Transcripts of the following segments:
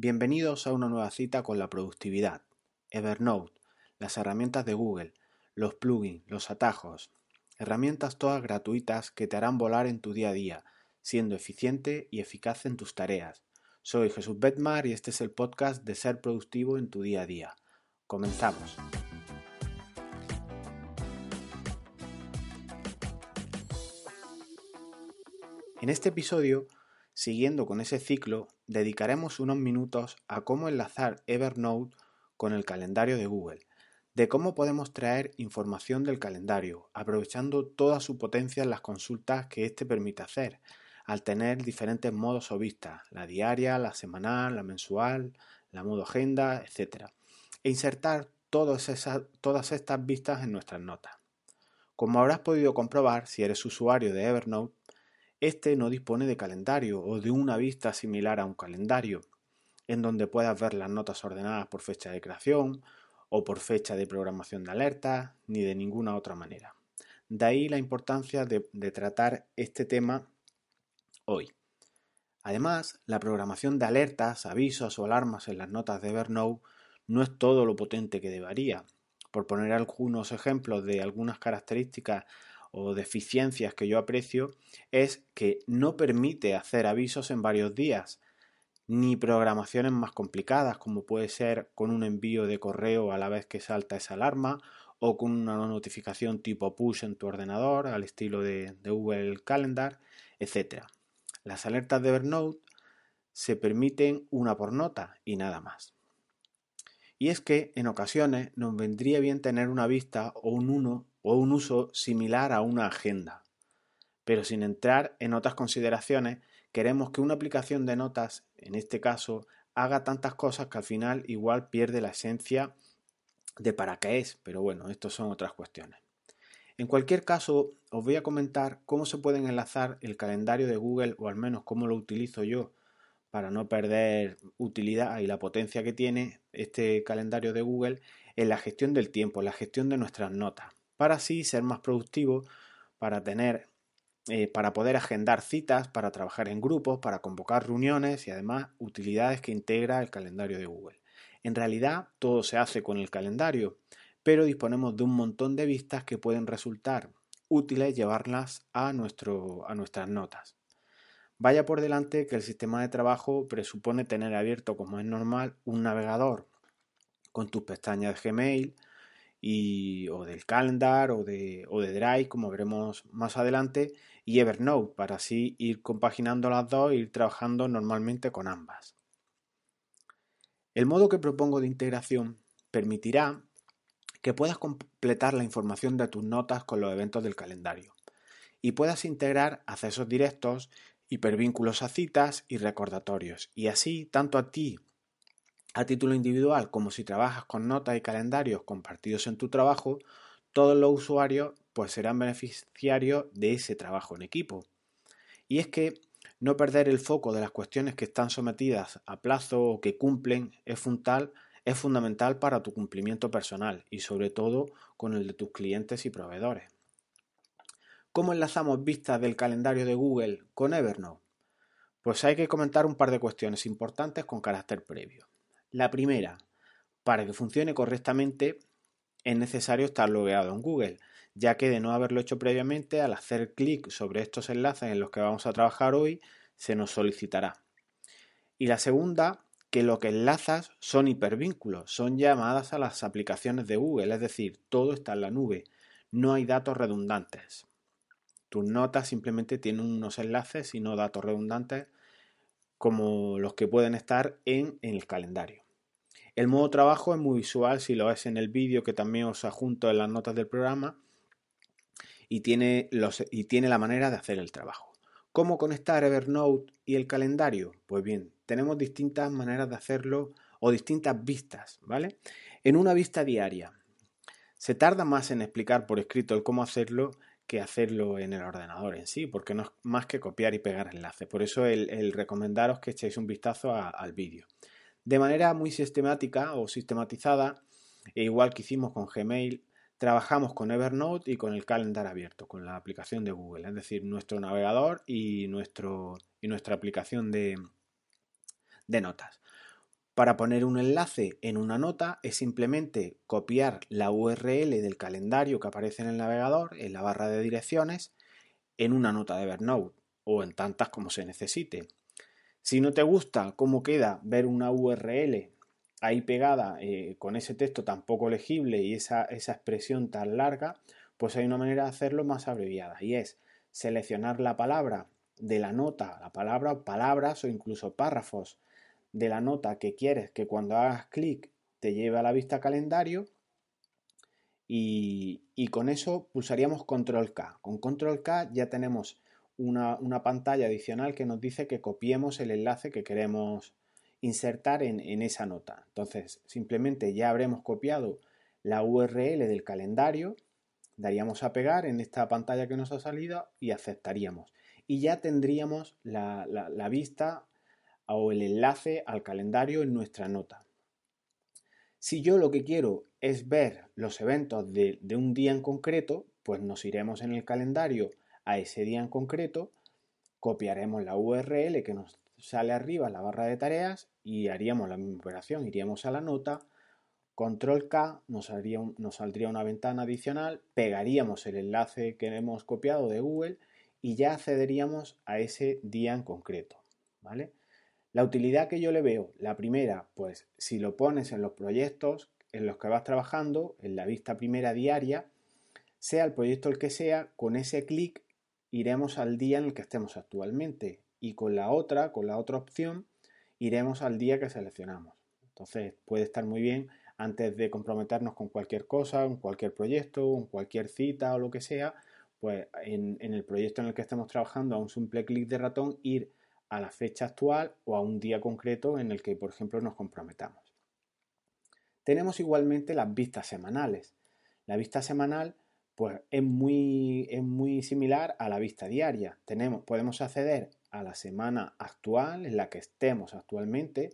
Bienvenidos a una nueva cita con la productividad, Evernote, las herramientas de Google, los plugins, los atajos, herramientas todas gratuitas que te harán volar en tu día a día, siendo eficiente y eficaz en tus tareas. Soy Jesús Betmar y este es el podcast de Ser Productivo en tu día a día. Comenzamos. En este episodio, siguiendo con ese ciclo, dedicaremos unos minutos a cómo enlazar Evernote con el calendario de Google, de cómo podemos traer información del calendario, aprovechando toda su potencia en las consultas que éste permite hacer, al tener diferentes modos o vistas, la diaria, la semanal, la mensual, la modo agenda, etc. E insertar todas, todas estas vistas en nuestras notas. Como habrás podido comprobar si eres usuario de Evernote, este no dispone de calendario o de una vista similar a un calendario, en donde puedas ver las notas ordenadas por fecha de creación o por fecha de programación de alertas, ni de ninguna otra manera. De ahí la importancia de, de tratar este tema hoy. Además, la programación de alertas, avisos o alarmas en las notas de Evernote no es todo lo potente que debería. Por poner algunos ejemplos de algunas características o deficiencias que yo aprecio es que no permite hacer avisos en varios días, ni programaciones más complicadas como puede ser con un envío de correo a la vez que salta esa alarma o con una notificación tipo push en tu ordenador al estilo de, Google Calendar, etc. Las alertas de Evernote se permiten una por nota y nada más. Y es que en ocasiones nos vendría bien tener una vista o un uno o un uso similar a una agenda. Pero sin entrar en otras consideraciones, queremos que una aplicación de notas, en este caso, haga tantas cosas que al final igual pierde la esencia de para qué es, pero bueno, esto son otras cuestiones. En cualquier caso, os voy a comentar cómo se pueden enlazar el calendario de Google, o al menos cómo lo utilizo yo, para no perder utilidad y la potencia que tiene este calendario de Google en la gestión del tiempo, la gestión de nuestras notas para así ser más productivo, para tener, eh, para poder agendar citas, para trabajar en grupos, para convocar reuniones y además utilidades que integra el calendario de Google. En realidad todo se hace con el calendario, pero disponemos de un montón de vistas que pueden resultar útiles llevarlas a, nuestro, a nuestras notas. Vaya por delante que el sistema de trabajo presupone tener abierto, como es normal, un navegador con tus pestañas de Gmail, y, o del calendar o de, o de Drive, como veremos más adelante, y Evernote, para así ir compaginando las dos e ir trabajando normalmente con ambas. El modo que propongo de integración permitirá que puedas completar la información de tus notas con los eventos del calendario y puedas integrar accesos directos, hipervínculos a citas y recordatorios, y así tanto a ti a título individual como si trabajas con notas y calendarios compartidos en tu trabajo, todos los usuarios pues serán beneficiarios de ese trabajo en equipo. Y es que no perder el foco de las cuestiones que están sometidas a plazo o que cumplen es es fundamental para tu cumplimiento personal y sobre todo con el de tus clientes y proveedores. ¿Cómo enlazamos vistas del calendario de Google con Evernote? Pues hay que comentar un par de cuestiones importantes con carácter previo. La primera, para que funcione correctamente es necesario estar logueado en Google, ya que de no haberlo hecho previamente, al hacer clic sobre estos enlaces en los que vamos a trabajar hoy, se nos solicitará. Y la segunda, que lo que enlazas son hipervínculos, son llamadas a las aplicaciones de Google, es decir, todo está en la nube, no hay datos redundantes. Tus notas simplemente tienen unos enlaces y no datos redundantes como los que pueden estar en, el calendario. El modo trabajo es muy visual si lo ves en el vídeo que también os adjunto en las notas del programa y tiene, los, y tiene la manera de hacer el trabajo. ¿Cómo conectar Evernote y el calendario? Pues bien, tenemos distintas maneras de hacerlo o distintas vistas, ¿vale? En una vista diaria, se tarda más en explicar por escrito el cómo hacerlo que hacerlo en el ordenador en sí, porque no es más que copiar y pegar enlaces. Por eso el, recomendaros que echéis un vistazo al vídeo. De manera muy sistemática o sistematizada, e igual que hicimos con Gmail, trabajamos con Evernote y con el calendar abierto, con la aplicación de Google, es decir, nuestro navegador y, nuestro, y nuestra aplicación de, de notas. Para poner un enlace en una nota es simplemente copiar la URL del calendario que aparece en el navegador, en la barra de direcciones, en una nota de Evernote o en tantas como se necesite. Si no te gusta cómo queda ver una URL ahí pegada eh, con ese texto tan poco legible y esa, esa expresión tan larga, pues hay una manera de hacerlo más abreviada y es seleccionar la palabra de la nota, la palabra, palabras o incluso párrafos de la nota que quieres que cuando hagas clic te lleve a la vista calendario y, con eso pulsaríamos control K. Con control K ya tenemos una, pantalla adicional que nos dice que copiemos el enlace que queremos insertar en, en, esa nota. Entonces, simplemente ya habremos copiado la URL del calendario, daríamos a pegar en esta pantalla que nos ha salido y aceptaríamos. Y ya tendríamos la, la vista o el enlace al calendario en nuestra nota. Si yo lo que quiero es ver los eventos de, un día en concreto, pues nos iremos en el calendario a ese día en concreto, copiaremos la URL que nos sale arriba en la barra de tareas y haríamos la misma operación. Iríamos a la nota, control K, nos, nos saldría una ventana adicional, pegaríamos el enlace que hemos copiado de Google y ya accederíamos a ese día en concreto. ¿Vale? La utilidad que yo le veo, la primera, pues si lo pones en los proyectos en los que vas trabajando, en la vista primera diaria, sea el proyecto el que sea, con ese clic iremos al día en el que estemos actualmente y con la otra, con la otra opción, iremos al día que seleccionamos. Entonces puede estar muy bien antes de comprometernos con cualquier cosa, en cualquier proyecto, en cualquier cita o lo que sea, pues en, en el proyecto en el que estemos trabajando a un simple clic de ratón ir a la fecha actual o a un día concreto en el que, por ejemplo, nos comprometamos. Tenemos igualmente las vistas semanales. La vista semanal pues, es, muy, es muy similar a la vista diaria. Tenemos, podemos acceder a la semana actual en la que estemos actualmente,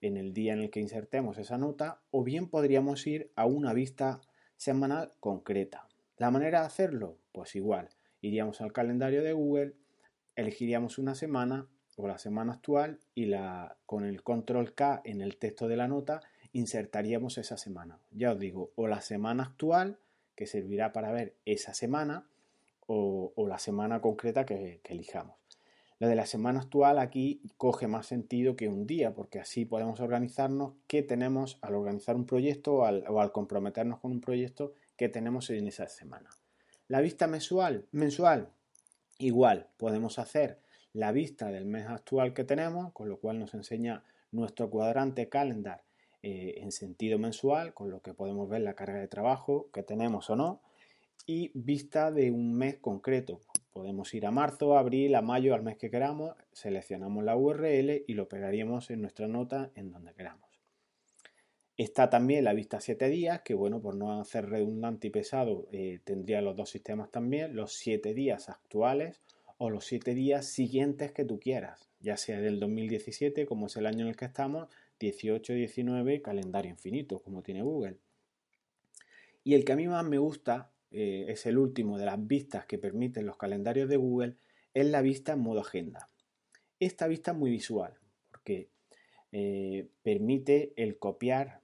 en el día en el que insertemos esa nota, o bien podríamos ir a una vista semanal concreta. La manera de hacerlo, pues igual, iríamos al calendario de Google, elegiríamos una semana o la semana actual y la, con el control K en el texto de la nota insertaríamos esa semana. Ya os digo, o la semana actual, que servirá para ver esa semana, o, la semana concreta que, elijamos. Lo de la semana actual aquí coge más sentido que un día, porque así podemos organizarnos qué tenemos al organizar un proyecto o al, o al comprometernos con un proyecto que tenemos en esa semana. La vista mensual, mensual, igual, podemos hacer la vista del mes actual que tenemos, con lo cual nos enseña nuestro cuadrante calendar eh, en sentido mensual, con lo que podemos ver la carga de trabajo que tenemos o no, y vista de un mes concreto. Podemos ir a marzo, abril, a mayo, al mes que queramos, seleccionamos la URL y lo pegaríamos en nuestra nota en donde queramos. Está también la vista 7 días, que bueno, por no hacer redundante y pesado, eh, tendría los dos sistemas también, los 7 días actuales o los siete días siguientes que tú quieras, ya sea del 2017, como es el año en el que estamos, 18, 19, calendario infinito, como tiene Google. Y el que a mí más me gusta, eh, es el último de las vistas que permiten los calendarios de Google, es la vista en modo agenda. Esta vista es muy visual, porque eh, permite el copiar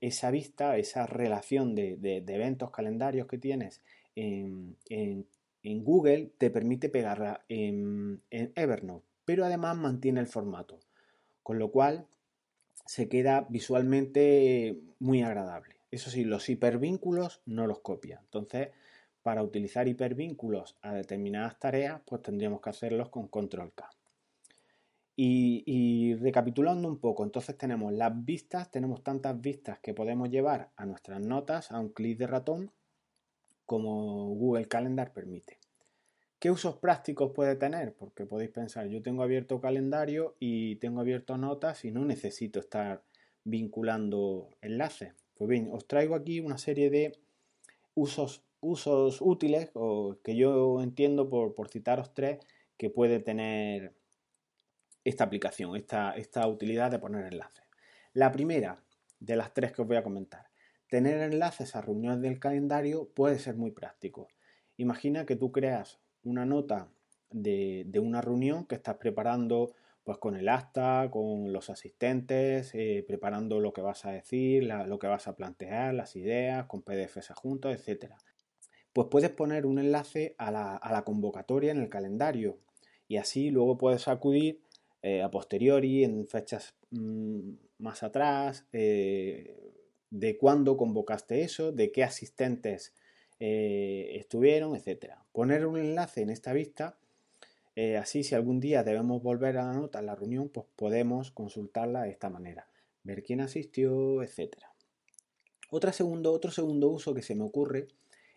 esa vista, esa relación de, eventos calendarios que tienes en, en en Google te permite pegarla en, Evernote, pero además mantiene el formato, con lo cual se queda visualmente muy agradable. Eso sí, los hipervínculos no los copia. Entonces, para utilizar hipervínculos a determinadas tareas, pues tendríamos que hacerlos con control K. Y, y, recapitulando un poco, entonces tenemos las vistas, tenemos tantas vistas que podemos llevar a nuestras notas a un clic de ratón como Google Calendar permite. ¿Qué usos prácticos puede tener? Porque podéis pensar, yo tengo abierto calendario y tengo abierto notas y no necesito estar vinculando enlaces. Pues bien, os traigo aquí una serie de usos, usos útiles o que yo entiendo por, citaros tres que puede tener esta aplicación, esta, esta utilidad de poner enlaces. La primera de las tres que os voy a comentar Tener enlaces a reuniones del calendario puede ser muy práctico. Imagina que tú creas una nota de, una reunión que estás preparando pues con el acta, con los asistentes, eh, preparando lo que vas a decir, lo que vas a plantear, las ideas, con PDFs adjuntos, etc. Pues puedes poner un enlace a la, convocatoria en el calendario y así luego puedes acudir eh, a posteriori, en fechas mm, más atrás, eh, de cuándo convocaste eso, de qué asistentes estuvieron, etc. Poner un enlace en esta vista eh, así, si algún día debemos volver a la nota en la reunión, pues podemos consultarla de esta manera, ver quién asistió, etc. Otra segundo, otro segundo uso que se me ocurre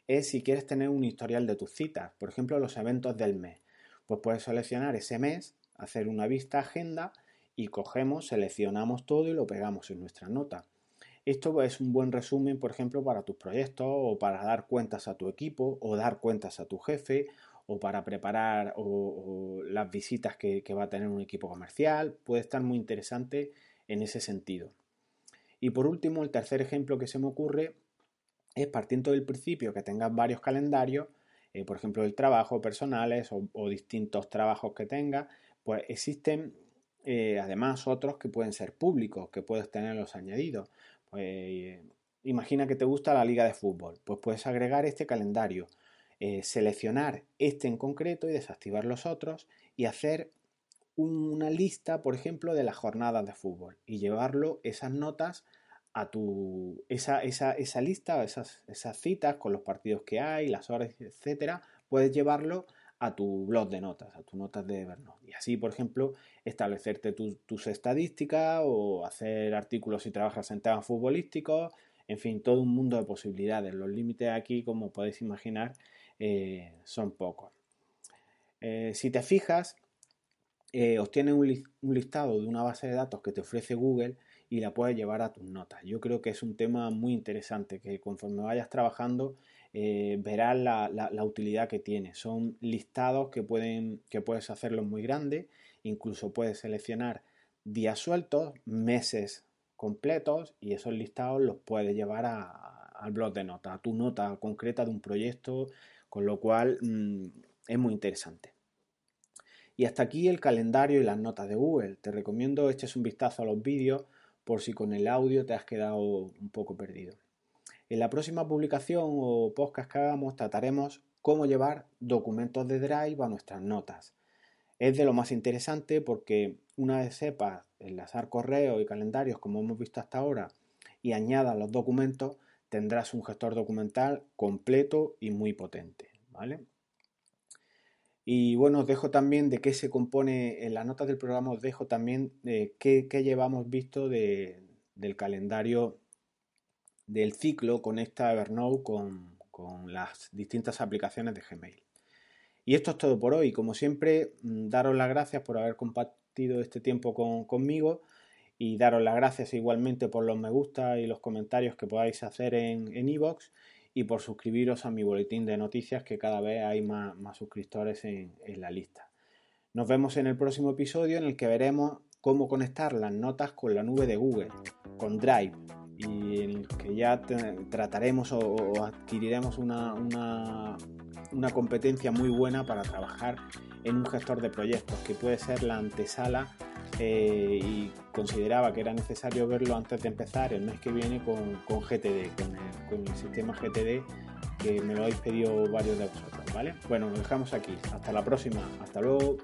es si quieres tener un historial de tus citas, por ejemplo, los eventos del mes. Pues puedes seleccionar ese mes, hacer una vista agenda y cogemos, seleccionamos todo y lo pegamos en nuestra nota. Esto es un buen resumen, por ejemplo, para tus proyectos o para dar cuentas a tu equipo o dar cuentas a tu jefe o para preparar las visitas que, va a tener un equipo comercial. Puede estar muy interesante en ese sentido. Y por último, el tercer ejemplo que se me ocurre es partiendo del principio que tengas varios calendarios, eh, por ejemplo, el trabajo personales o, distintos trabajos que tengas, pues existen eh, además otros que pueden ser públicos, que puedes tenerlos añadidos. Pues, imagina que te gusta la liga de fútbol, pues puedes agregar este calendario eh, seleccionar este en concreto y desactivar los otros y hacer una lista, por ejemplo, de las jornadas de fútbol y llevarlo, esas notas, a tu. esa, esa, esa lista, esas, esas citas con los partidos que hay, las horas, etcétera, puedes llevarlo a tu blog de notas, a tus notas de Evernote. Y así, por ejemplo, establecerte tus estadísticas o hacer artículos si trabajas en temas futbolísticos, en fin, todo un mundo de posibilidades. Los límites aquí, como podéis imaginar, eh, son pocos. Eh, si te fijas, eh, obtienes un, listado de una base de datos que te ofrece Google y la puedes llevar a tus notas. Yo creo que es un tema muy interesante que conforme vayas trabajando verás la, utilidad que tiene. Son listados que, pueden, que puedes hacerlos muy grandes, incluso puedes seleccionar días sueltos, meses completos y esos listados los puedes llevar al blog de notas, a tu nota concreta de un proyecto con lo cual mm, es muy interesante. Y hasta aquí el calendario y las notas de Google. Te recomiendo eches un vistazo a los vídeos por si con el audio te has quedado un poco perdido. En la próxima publicación o podcast que hagamos trataremos cómo llevar documentos de Drive a nuestras notas. Es de lo más interesante porque una vez sepas enlazar correos y calendarios como hemos visto hasta ahora y añadas los documentos, tendrás un gestor documental completo y muy potente, ¿vale? Y bueno, os dejo también de qué se compone, en las notas del programa os dejo también de qué, llevamos visto del calendario del ciclo con esta Evernote con, las distintas aplicaciones de Gmail. Y esto es todo por hoy. Como siempre, mm, daros las gracias por haber compartido este tiempo conmigo y daros las gracias igualmente por los me gusta y los comentarios que podáis hacer en iVoox y por suscribiros a mi boletín de noticias que cada vez hay más, suscriptores en, la lista. Nos vemos en el próximo episodio en el que veremos cómo conectar las notas con la nube de Google, con Drive, y en el que ya trataremos o, adquiriremos una, una, competencia muy buena para trabajar en un gestor de proyectos, que puede ser la antesala eh, y consideraba que era necesario verlo antes de empezar el mes que viene con, GTD, con el, sistema GTD que me lo habéis pedido varios de vosotros, ¿vale? Bueno, nos dejamos aquí. Hasta la próxima. Hasta luego.